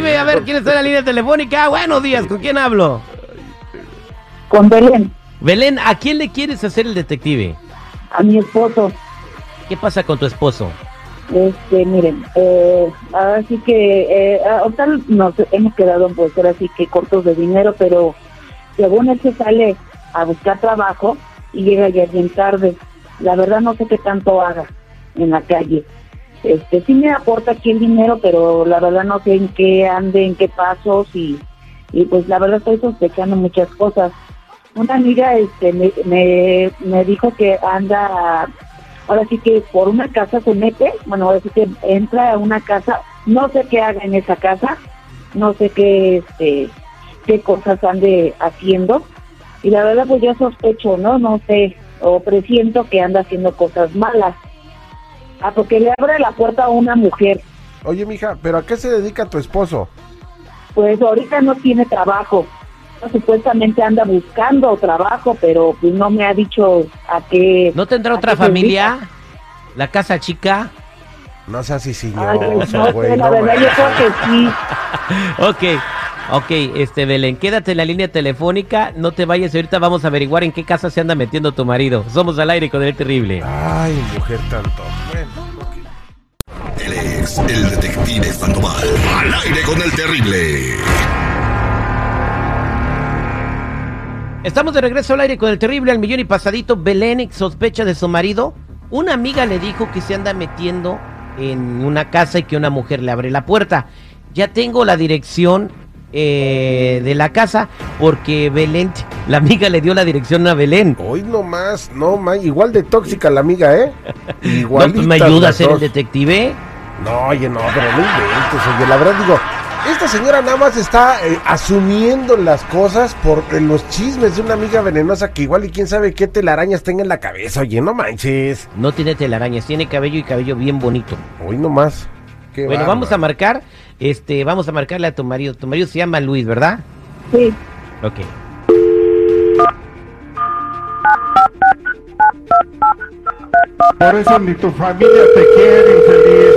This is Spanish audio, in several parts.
detective. A ver, ¿quién está en la línea telefónica? Buenos días, ¿con quién hablo? Con Belén, Belén, ¿a quién le quieres hacer el detective? a mi esposo. ¿Qué pasa con tu esposo? Este, miren, eh, ahora sí que, eh, ahorita nos hemos quedado pues ahora sí que cortos de dinero, pero según él se sale a buscar trabajo y llega ya bien tarde. La verdad no sé qué tanto haga en la calle. Este, sí me aporta aquí el dinero, pero la verdad no sé en qué ande, en qué pasos y, y pues la verdad estoy sospechando muchas cosas. Una amiga este, me, me, me dijo que anda ahora sí que por una casa se mete, bueno, ahora sí que entra a una casa, no sé qué haga en esa casa, no sé qué, este, qué cosas ande haciendo, y la verdad pues yo sospecho, ¿no? No sé, o presiento que anda haciendo cosas malas. Ah, porque le abre la puerta a una mujer, Oye, mija, ¿pero a qué se dedica tu esposo? pues ahorita no tiene trabajo. Supuestamente anda buscando trabajo, pero pues no me ha dicho a qué. ¿No tendrá a otra familia? ¿La casa chica? No seas así, dedica. Ay, no señor, güey. sé, la no verdad yo creo que sí. Ok, ok, este Belén, quédate en la línea telefónica, no te vayas, ahorita vamos a averiguar en qué casa se anda metiendo tu marido. Somos al aire con el terrible. Ay, mujer tanto. Bueno, ok. Él es el detective Sandoval. Al aire con el terrible. Estamos de regreso al aire con el terrible al millón y pasadito. Belén sospecha de su marido. Una amiga le dijo que se anda metiendo en una casa y que una mujer le abre la puerta. Ya tengo la dirección eh, de la casa porque Belén, la amiga le dio la dirección a Belén. Hoy nomás, no más, igual de tóxica la amiga, ¿eh? No, Igual. pues, ¿Me ayuda a ser el detective? No, oye, no, pero no inventes, oye, la verdad digo, esta señora nada más está eh, asumiendo las cosas por eh, los chismes de una amiga venenosa que igual y quién sabe qué telarañas tenga en la cabeza, oye, no manches. No tiene telarañas, tiene cabello y cabello bien bonito. Hoy nomás. Qué Bueno, bárbaro. vamos a marcar, este, vamos a marcarle a tu marido. Tu marido se llama Luis, ¿verdad? Sí. Ok. Por eso ni tu familia te quiere, infeliz.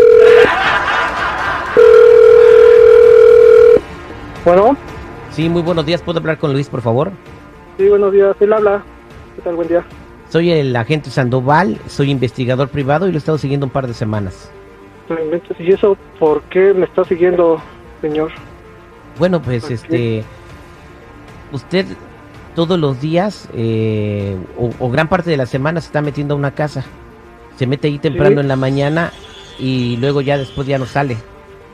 Bueno, Sí, muy buenos días. ¿Puedo hablar con Luis, por favor? sí, buenos días, él habla. ¿Qué tal? Buen día. Soy el agente Sandoval, soy investigador privado y lo he estado siguiendo un par de semanas. No inventes. ¿Y eso por qué me está siguiendo, señor? Bueno, pues este, usted todos los días eh, o, o gran parte de la semana se está metiendo a una casa. Se mete ahí temprano Sí. en la mañana y luego ya después ya no sale.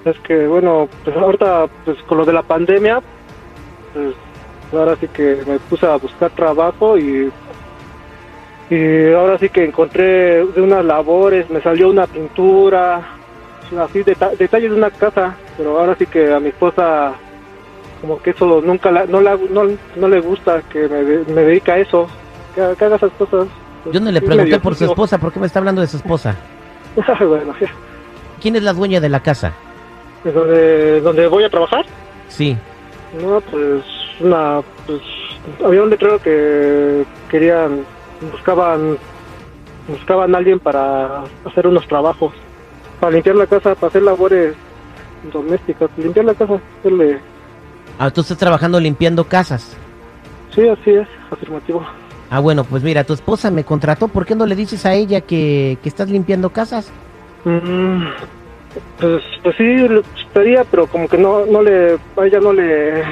Es que, bueno, pues ahorita, pues con lo de la pandemia, pues ahora sí que me puse a buscar trabajo y, y ahora sí que encontré de unas labores, me salió una pintura, así deta- detalles de una casa, pero ahora sí que a mi esposa como que eso nunca la- no, la- no, no le gusta que me, me dedica a eso, que, que haga esas cosas. Yo no le pregunté por su esposa, ¿por qué me está hablando de su esposa? bueno, ya. ¿Quién es la dueña de la casa? ¿Es donde, donde voy a trabajar? Sí. No, pues una, pues había un letrero que querían, buscaban, buscaban a alguien para hacer unos trabajos, para limpiar la casa, para hacer labores domésticas, limpiar la casa, hacerle, Ah, tú estás trabajando limpiando casas. sí, así es, afirmativo. Ah, bueno, pues mira, tu esposa me contrató, ¿por qué no le dices a ella que, que estás limpiando casas? Mm, pues, pues sí, le gustaría, pero como que no, no le, a ella no le,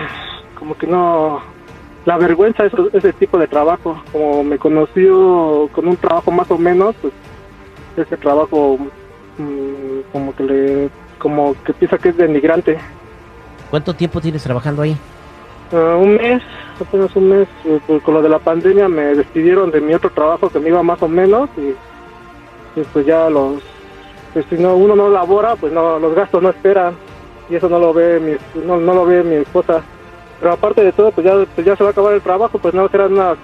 como que no, la vergüenza es ese tipo de trabajo. Como me conoció con un trabajo más o menos, pues ese trabajo como que le, como que piensa que es denigrante. ¿Cuánto tiempo tienes trabajando ahí? Ah, un mes, apenas un mes, pues, con lo de la pandemia me despidieron de mi otro trabajo que me iba más o menos y, y, pues ya los, pues si no uno no labora, pues no los gastos no esperan y eso no lo ve mi, no, no lo ve mi esposa. Pero aparte de todo, pues ya, pues ya se va a acabar el trabajo, pues no serán unas,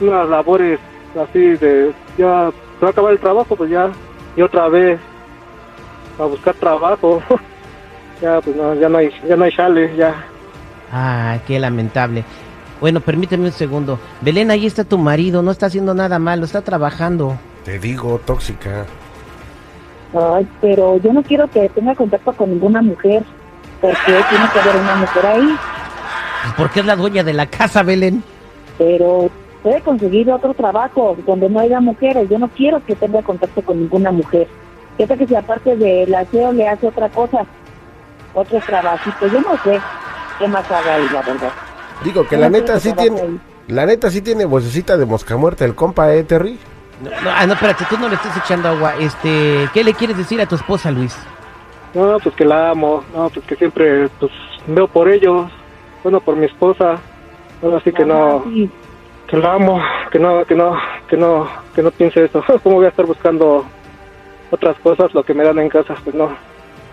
unas labores así de, ya se va a acabar el trabajo, pues ya, y otra vez a buscar trabajo. ya pues no, ya no hay, ya no hay chale, ya. Ah, qué lamentable. Bueno, permíteme un segundo. Belén, ahí está tu marido, no está haciendo nada malo, está trabajando. Te digo, tóxica. Ay, pero yo no quiero que tenga contacto con ninguna mujer. porque tiene que haber una mujer ahí, Pues porque es la dueña de la casa, Belén. pero puede conseguir otro trabajo donde no haya mujeres. Yo no quiero que tenga contacto con ninguna mujer. ¿Qué tal que si aparte del aseo le hace otra cosa? Otro trabajito, yo no sé qué más haga ahí, la verdad. Digo que Yo la neta que sí tiene, ahí. la neta sí tiene vocecita de mosca muerta el compa, eh, Terry. No, no, ah, no, espérate, tú no le estás echando agua. Este, ¿qué le quieres decir a tu esposa, Luis? No, pues que la amo, no, pues que siempre pues veo por ellos, bueno, por mi esposa, ahora sí que Ajá, no, sí. que la amo, que no, que no, que no, que no piense eso, ¿cómo voy a estar buscando otras cosas, lo que me dan en casa? Pues no,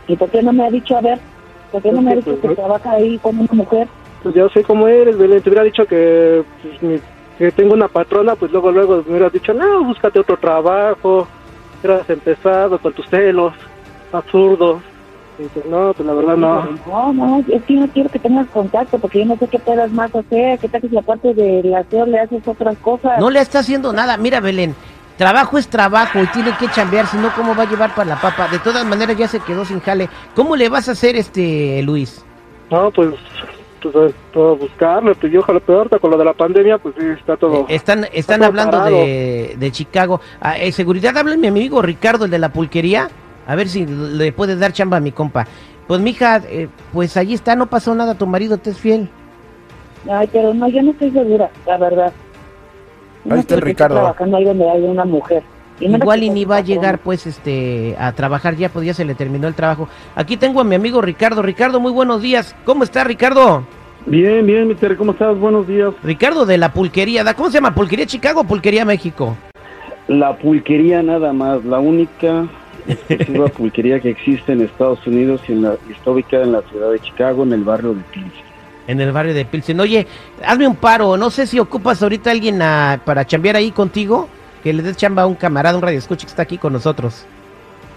¿Y por qué no me ha dicho, a ver, por qué no me ha dicho pues, que trabaja ahí con una mujer? pues yo sé cómo eres, Belén, te hubiera dicho que, pues, mi- que tengo una patrona, pues luego, luego me hubieras dicho, no, búscate otro trabajo, hubieras empezado con tus celos absurdos, y pues no, pues la verdad no. No, no, es que yo no quiero que tengas contacto porque yo no sé qué puedas más hacer. ¿Qué tal que si aparte del aseo le haces otras cosas? No le está haciendo nada. Mira, Belén, trabajo es trabajo y tiene que chambear, si no, ¿cómo va a llevar para la papa? De todas maneras, ya se quedó sin jale. ¿Cómo le vas a hacer, este, Luis? No, pues, pues eh, todo buscarme, pues yo ojalá peor, con lo de la pandemia, pues sí, está todo. Eh, están están todo hablando de, de Chicago. Ah, eh, seguridad, habla mi amigo Ricardo, el de la pulquería. A ver si le puede dar chamba a mi compa. Pues, mija, eh, pues allí está, no pasó nada, tu marido te es fiel. Ay, pero no, yo no estoy segura, la verdad. Ahí está el Ricardo. trabajando ahí donde hay una mujer. Y menos Igual y ni va a llegar, pues, este, a trabajar ya, pues ya se le terminó el trabajo. Aquí tengo a mi amigo Ricardo. Ricardo, muy buenos días. ¿Cómo está, Ricardo? Bien, bien, mister, ¿cómo estás? Buenos días. Ricardo de la pulquería. ¿da? ¿Cómo se llama? ¿Pulquería Chicago o Pulquería México? La pulquería nada más, la única exclusiva pulquería que existe en Estados Unidos y en la, y está ubicada en la ciudad de Chicago, en el barrio de Pilsen. En el barrio de Pilsen. Oye, hazme un paro. No sé si ocupas ahorita a alguien a- para chambear ahí contigo. Que le des chamba a un camarada, un radio escucha que está aquí con nosotros.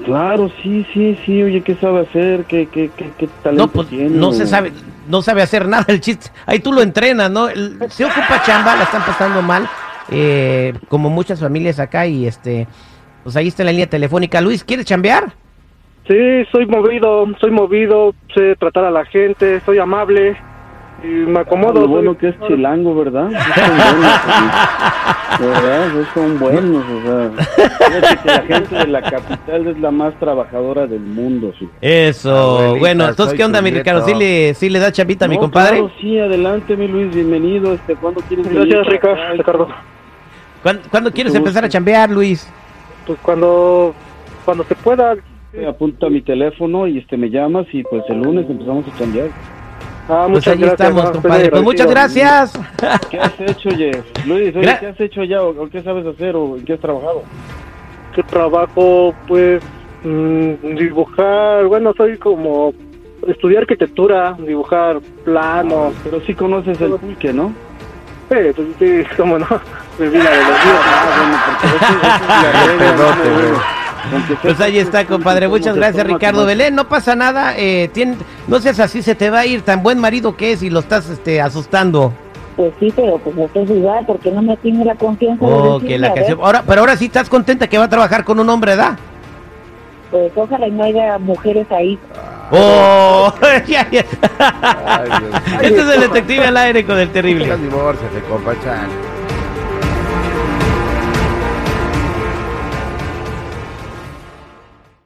Claro, sí, sí, sí, oye, ¿qué sabe hacer? ¿Qué, qué, qué, qué talento No, pues tiene? no se sabe, no sabe hacer nada el chiste. Ahí tú lo entrenas, ¿no? Se ocupa chamba, la están pasando mal, eh, como muchas familias acá y este, pues ahí está la línea telefónica. Luis, ¿quieres chambear? Sí, soy movido, soy movido, sé tratar a la gente, soy amable y me acomodo. Lo bueno soy- que es chilango, ¿verdad? Son buenos. ¿verdad? Son buenos, o sea. Que la gente de la capital es la más trabajadora del mundo, sí. Eso, Abuelita, bueno, entonces, ¿qué onda, mi. Ricardo? ¿Sí le, sí le da chambita a mi compadre? claro, sí, adelante, mi Luis, bienvenido. Este, ¿Cuándo quieres venir Gracias? Ricardo. ¿Cuándo, cuándo quieres empezar a chambear, Luis? Pues cuando, cuando se pueda. Eh, Apunta mi teléfono y este me llamas y pues el lunes empezamos a cambiar. Ah, Pues muchas ahí gracias, estamos, no, estoy compadre. Pues muchas gracias. ¿Qué has hecho, oye? Luis, oye, ¿qué has hecho ya? ¿O qué sabes hacer? ¿O en qué has trabajado? ¿Qué trabajo? Pues mm, dibujar, bueno, soy como estudiar arquitectura, dibujar planos. Pero sí conoces el pulque, ¿no? Sí, pues sí, cómo no, pues vida de los días. Ah, bueno, porque es Pues ahí está, compadre. Muchas gracias, Ricardo Belén. No pasa nada. Eh, tien- no seas así, se te va a ir. Tan buen marido que es y lo estás este, asustando. Pues sí, pero pues no estoy igual porque no me tiene la confianza de Oh, decirle, que la a ver, canción. Ahora, pero ahora sí estás contenta que va a trabajar con un hombre, ¿verdad? Pues ojalá y no haya mujeres ahí. Oh. Ay, Dios. Este es el detective al aire con el terrible.